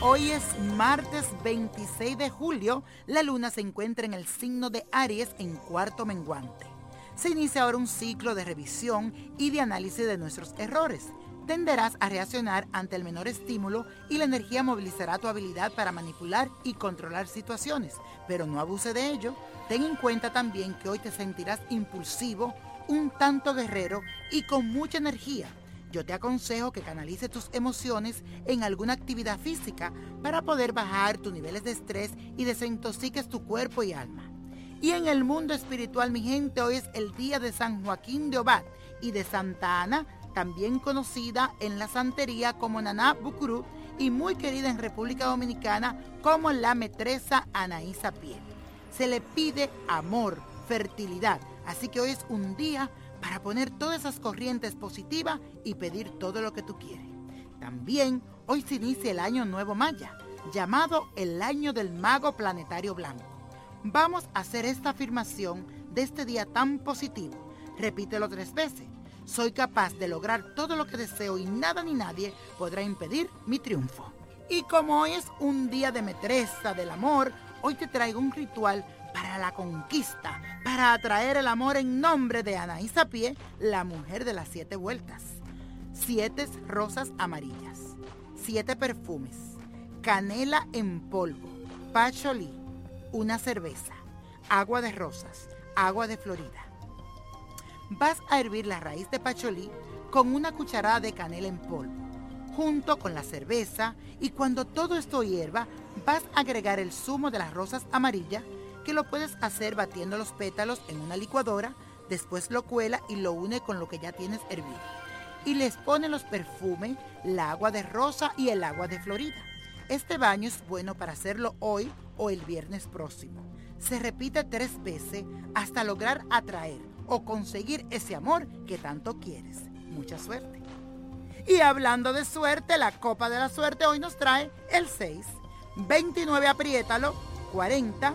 hoy es martes 26 de julio. La luna se encuentra en el signo de Aries en cuarto menguante. Se inicia ahora un ciclo de revisión y de análisis de nuestros errores. Tenderás a reaccionar ante el menor estímulo y la energía movilizará tu habilidad para manipular y controlar situaciones, pero no abuse de ello. Ten en cuenta también que hoy te sentirás impulsivo, un tanto guerrero y con mucha energía yo te aconsejo que canalices tus emociones en alguna actividad física para poder bajar tus niveles de estrés y desintoxiques tu cuerpo y alma. Y en el mundo espiritual, mi gente, hoy es el día de San Joaquín de Obad y de Santa Ana, también conocida en la santería como Naná Bucurú y muy querida en República Dominicana como la metresa Anaísa Pie. Se le pide amor, fertilidad, así que hoy es un día para poner todas esas corrientes positivas y pedir todo lo que tú quieres. También hoy se inicia el año nuevo maya, llamado el año del mago planetario blanco. Vamos a hacer esta afirmación de este día tan positivo. Repítelo tres veces. Soy capaz de lograr todo lo que deseo y nada ni nadie podrá impedir mi triunfo. Y como hoy es un día de metresa del amor, hoy te traigo un ritual para la conquista, para atraer el amor en nombre de Anaísa Pie, la mujer de las siete vueltas. Siete rosas amarillas, siete perfumes, canela en polvo, pacholí, una cerveza, agua de rosas, agua de Florida. Vas a hervir la raíz de pacholí con una cucharada de canela en polvo, junto con la cerveza y cuando todo esto hierva, vas a agregar el zumo de las rosas amarillas que lo puedes hacer batiendo los pétalos en una licuadora, después lo cuela y lo une con lo que ya tienes hervido. Y les pone los perfumes, la agua de rosa y el agua de Florida. Este baño es bueno para hacerlo hoy o el viernes próximo. Se repite tres veces hasta lograr atraer o conseguir ese amor que tanto quieres. Mucha suerte. Y hablando de suerte, la copa de la suerte hoy nos trae el 6, 29 apriétalo, 40,